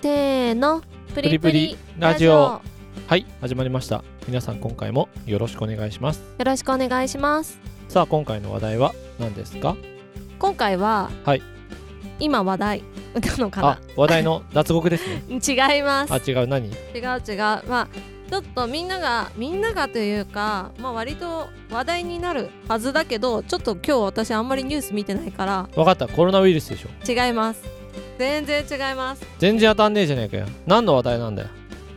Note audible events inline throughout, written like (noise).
せーの。プリプリラジオ。はい始まりました。皆さん今回もよろしくお願いします。よろしくお願いします。さあ今回の話題は何ですか？今回は、はい。今話題なのかあ話題の脱獄ですね。な (laughs) 違います。あ違う何？違う違う。まあちょっとみんながみんながというかまあ割と話題になるはずだけどちょっと今日私あんまりニュース見てないから。わかった。コロナウイルスでしょ。違います全然違います。全然当たんねえじゃねえかよ。何の話題なんだよ。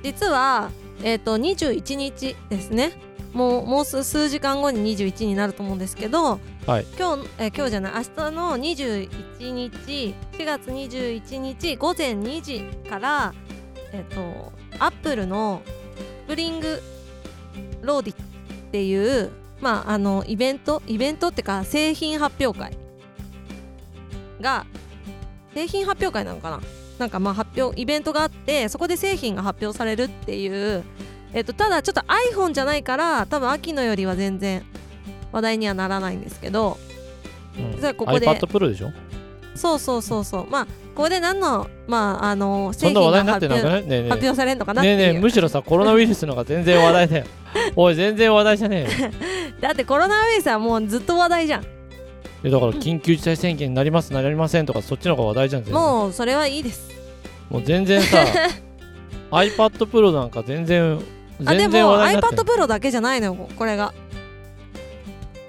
実はえっ、と21日ですね。もうもう数数時間後に21になると思うんですけど、はい。今日、えー今日じゃない明日の21日4月21日午前2時からえっ、とアップルの Spring Loaded っていうまああのイベントイベントってか製品発表会が製品発表会なのかな？なんかまあ発表イベントがあってそこで製品が発表されるっていう、えっと、ただちょっと iPhone じゃないから多分秋のよりは全然話題にはならないんですけどうん。じゃあここで iPad Pro でしょ？そうそうそうそう。まあここで何のまああのそんな話題になって発表ねえね発表されるのかえなっていう、ねえねえむしろさコロナウイルスのが全然話題だよ。(laughs) おい全然話題じゃねえよ。だってコロナウイルスはもうずっと話題じゃんいやだから緊急事態宣言になりますなりませんとかそっちの方が話題じゃんもうそれはいいです。もう全然さ (laughs) iPad Pro なんか全然あで全然も話題になって iPad Pro だけじゃないのよこれが。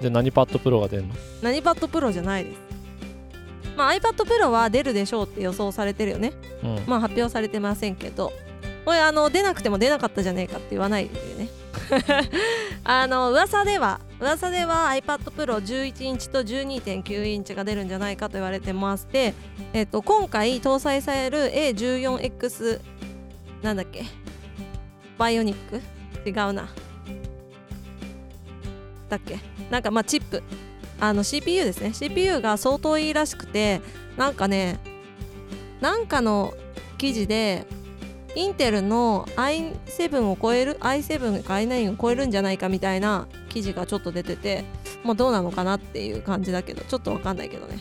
じゃあ何パッド Pro が出るの？何 iPad Pro じゃないです。まあ iPad Pro は出るでしょうって予想されてるよね。うん。まあ発表されてませんけど。これあの出なくても出なかったじゃねえかって言わないでね (laughs) あの噂では噂では iPad Pro 11インチと12.9インチが出るんじゃないかと言われてまして、えっと、今回搭載される A14X なんだっけ？バイオニック？違うな。だっけ？なんかまあチップ。あの CPU ですね。CPU が相当いいらしくてなんかねなんかの記事でインテルの i7 を超える i7 か i9 を超えるんじゃないかみたいな記事がちょっと出ててまあどうなのかなっていう感じだけどちょっとわかんないけどね。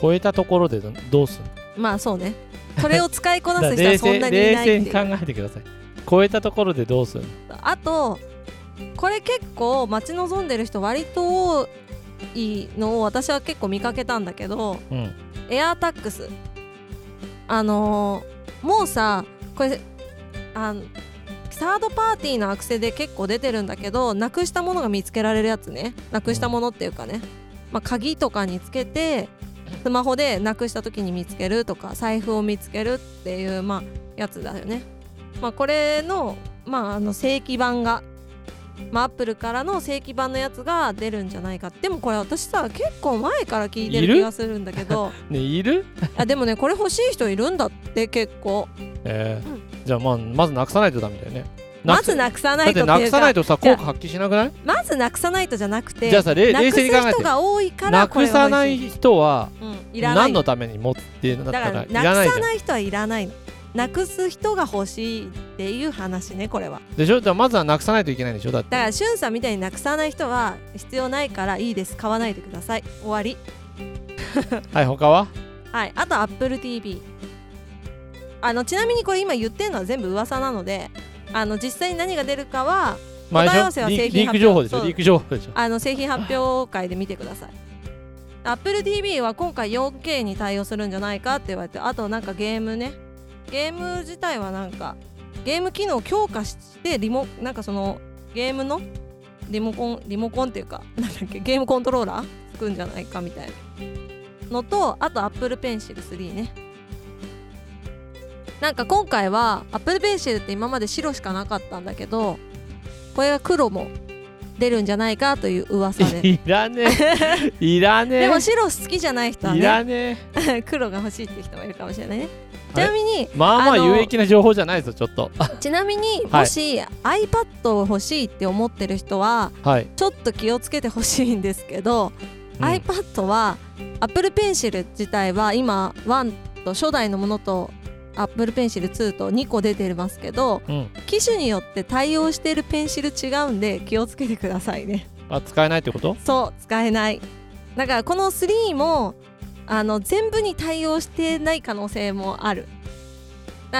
超えたところでどうすんの？まあそうね。それを使いこなす人 (laughs) 冷はそん静なにいないって冷静に考えてください。超えたところでどうすんの？あとこれ結構待ち望んでる人割と多いのを私は結構見かけたんだけどうん。エアータックス。あのーもうさこれあのサードパーティーのアクセで結構出てるんだけどなくしたものが見つけられるやつね。なくしたものっていうかね、まあ、鍵とかにつけてスマホでなくした時に見つけるとか財布を見つけるっていう、まあ、やつだよね、まあ、これの,、まあ、あの正規版がまあ、アップルからの正規版のやつが出るんじゃないかでもこれ私さ結構前から聞いている？る気がするんだけど。(laughs) ねいる？あでもねこれ欲しい人いるんだって結構。えーうんじゃあまあまずなくさないとダメだよね。まずなくさないとなくさないとさ効果発揮しなくない？まずなくさないとじゃなくてじゃあさ冷静に考えて人が多いからなくさない人はうん、何のために持つってなっただかららいらなくさない人はいらないの。なくす人が欲しいっていう話ねこれは。でしょ？じゃあまずはなくさないといけないんでしょ？だって。だからしゅんさんみたいになくさない人は必要ないからいいです。買わないでください。終わり。はい他は？はいあと AppleTV あのちなみにこれ今言ってるのは全部噂なのであの実際に何が出るかはまあ答え合わせは製品発表リーク情報でしょ？あの製品発表会で見てください。AppleTV は今回 4K に対応するんじゃないかって言われてあとなんかゲームね。ゲーム自体はなんかゲーム機能を強化してリモなんかそのゲームのリモコンリモコンっていうかなんだっけゲームコントローラーつくんじゃないかみたいなのとあと Apple Pencil 3ねなんか今回は Apple Pencil って今まで白しかなかったんだけどこれが黒も出るんじゃないかという噂で。いらねえ。(laughs) いらねえ。でも白好きじゃない人はいねらねえ。(laughs) 黒が欲しいって人もいるかもしれないね。ちはい。なみにまあまあ有益な情報じゃないぞちょっと。(laughs) ちなみにはい。もし iPad を欲しいって思ってる人ははい、ちょっと気をつけてほしいんですけど、うん。iPad は Apple Pencil 自体は今1と初代のものと Apple Pencil 2と2個出てますけどうん、機種によって対応しているペンシル違うんで気をつけてくださいね。あ使えないってこと？そう使えない。だからこの3もあの全部に対応してない可能性もある。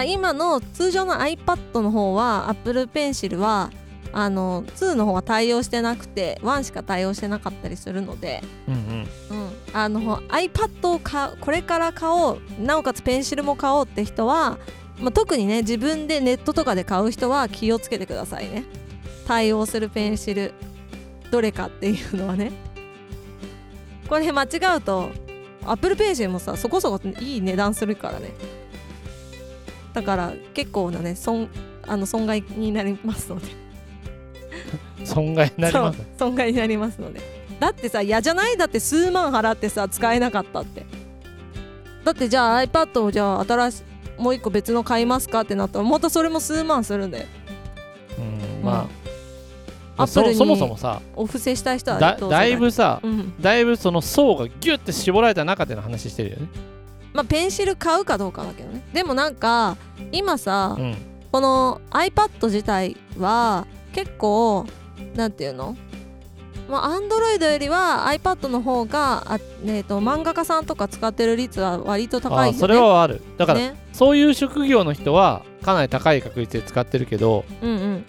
今の通常の iPad の方は Apple Pencil はあの2の方は対応してなくて1しか対応してなかったりするので、うんうんうん、あの iPad を買うこれから買おうなおかつペンシルも買おうって人は、まあ、特にね自分でネットとかで買う人は気をつけてくださいね。対応するペンシルどれかっていうのはね。これ間違うと Apple ペンシルもさそこそこいい値段するからね。だから結構なね損あの損害になりますので。(laughs) 損害になります。損害になりますのでだってさ嫌じゃない？だって数万払ってさ使えなかったって。だってじゃあ iPad をじゃあ新しいもう一個別の買いますかってなったらまたそれも数万するんでうんまあ、アップルにそそもそもさお布施したい人はだだいぶさうん。だいぶその層がギュッて絞られた中での話してるよね。まあペンシル買うかどうかだけどね。でもなんか今さ、うん。この iPad 自体は結構なんていうの？まあ、Android よりは iPad の方があ、えー、と漫画家さんとか使ってる率は割と高いよね。あそれはあるだから、ね、そういう職業の人はかなり高い確率で使ってるけどうんうん。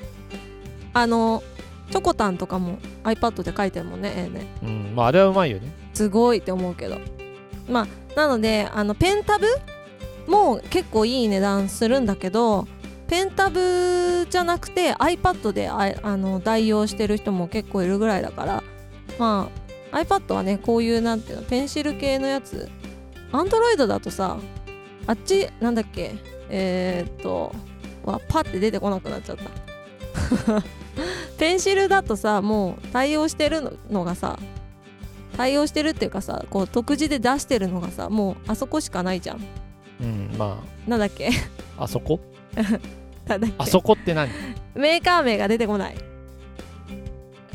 あのチョコタンとかも iPad で書いてるもんね、ええね。うんまああれはうまいよねすごいって思うけど。まあなのであのペンタブも結構いい値段するんだけどペンタブじゃなくて iPad でああの代用してる人も結構いるぐらいだから。まあ iPad はねこういうなんていうのペンシル系のやつ。Android だとさあっちなんだっけえー、っとわパッて出てこなくなっちゃった。(laughs) ペンシルだとさもう対応してるのがさ対応してるっていうかさこう独自で出してるのがさもうあそこしかないじゃん。うんまなんだっけ？あ (laughs) あそこ？(laughs) あそこって何？メーカー名が出てこない。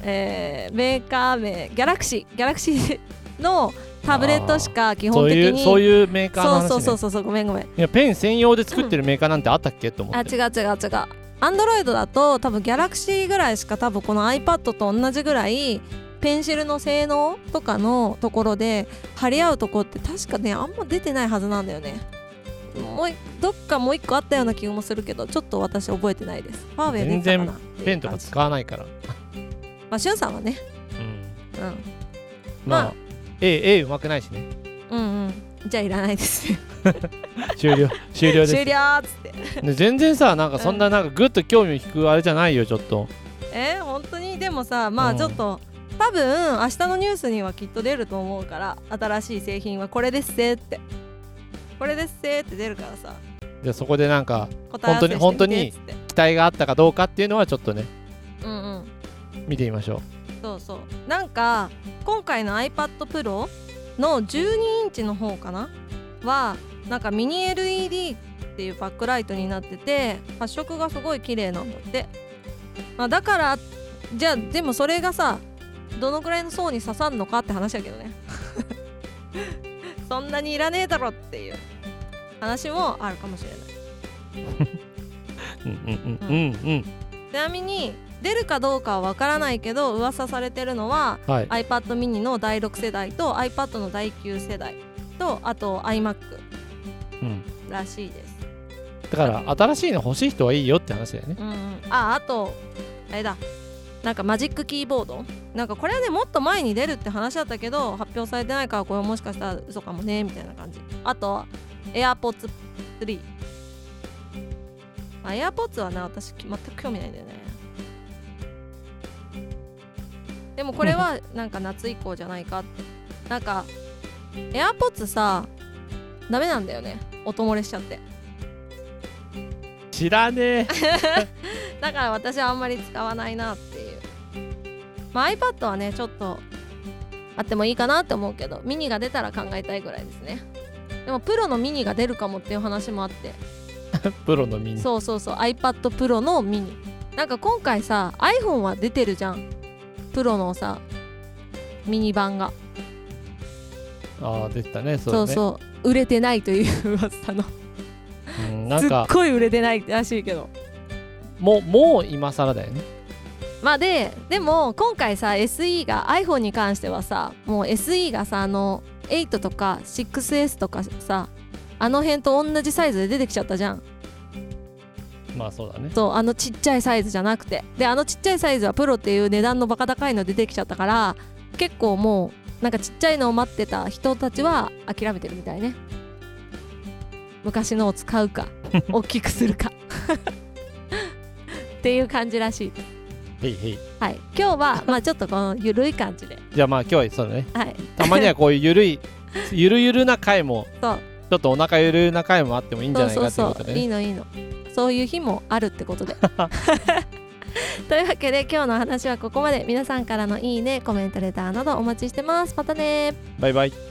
えー、メーカー名ギャラクシーギャラクシーのタブレットしか基本的にそういうメーカーの話、ね、そうそうそうそうごめんごめん。いやペン専用で作ってるメーカーなんてあったっけ？と思って。あ違う違う違うアンドロイドだと多分ギャラクシーぐらいしか多分この iPad と同じぐらいペンシルの性能とかのところで張り合うとこって確かねあんま出てないはずなんだよねもういどっかもう一個あったような気もするけどちょっと私覚えてないです。ファーウェイ出てたかな？っていう感じペンとか使わないから。まあしゅんさんはね。うん。うん。まあ、まあ。A, A うまくないしね。うんうん。じゃあいらないです (laughs) 終了。終了です。終了っつって。で全然さなんかそんななんかグッと興味を引くあれじゃないよちょっと。えー、本当に？でもさまうん。あちょっと、多分明日のニュースにはきっと出ると思うから新しい製品はこれですせってこれですせって出るからさ。じゃあそこでなんか本当にっつって。期待があったかどうかっていうのはちょっとねうんうん見てみましょそうそう。なんか今回の iPad Pro の12インチの方かな？はなんかミニ LED っていうバックライトになってて発色がすごい綺麗なんだって、まあ、だからじゃあでもそれがさどのくらいの層に刺さるのかって話だけどねそんなにいらねえだろっていう。話もあるかもしれない。ううんうんうん。うん。うんちなみに出るかどうかはわからないけど噂されてるのははい。iPad mini の第6世代と iPad の第9世代とあと iMac うん。らしいです。だから新しいの欲しい人はいいよって話だよね。うんうん、ああとあれだなんかマジックキーボード？なんかこれはねもっと前に出るって話だったけど発表されてないからこれもしかしたら嘘かもねみたいな感じ。あと AirPods 3まあ AirPods はね私全く興味ないんだよね。でもこれは (laughs) なんか夏以降じゃないか。ってなんか AirPods さダメなんだよね。音漏れしちゃって。知らねえ。(laughs) だから私はあんまり使わないなってまあ iPad はねちょっとあってもいいかなって思うけどミニが出たら考えたいぐらいですね。でもプロのミニが出るかもっていう話もあって。(laughs) プロのミニ。そうそうそう。iPad Pro のミニ。なんか今回さ iPhone は出てるじゃん。プロのさミニ版が。ああ出てたねそそううね。そう売れてないという噂の。うん、なんすっかごい売れてないらしいけど。もうもう今更だよねまあででも今回さ SE が iPhone に関してはさもう SE がさあの8とか 6S とかさあの辺と同じサイズで出てきちゃったじゃん。まあそうだね。そうあのちっちゃいサイズじゃなくて。であのちっちゃいサイズはプロっていう値段のバカ高いの出てきちゃったから結構もうなんかちっちゃいのを待ってた人たちは諦めてるみたいね。昔のを使うか (laughs) 大きくするか。(laughs) っていう感じらしいはい。今日はまあちょっとこのゆるい感じで。じゃあまあ今日はそうだね。はい。たまにはこういうゆるい (laughs) ゆるゆるな回もそう。ちょっとお腹ゆるな回もあってもいいんじゃないかっていうことでねのいいの。そういう日もあるってことで。(laughs) というわけで今日の話はここまで。皆さんからのいいねコメントレターなどお待ちしてます。またねバイバイ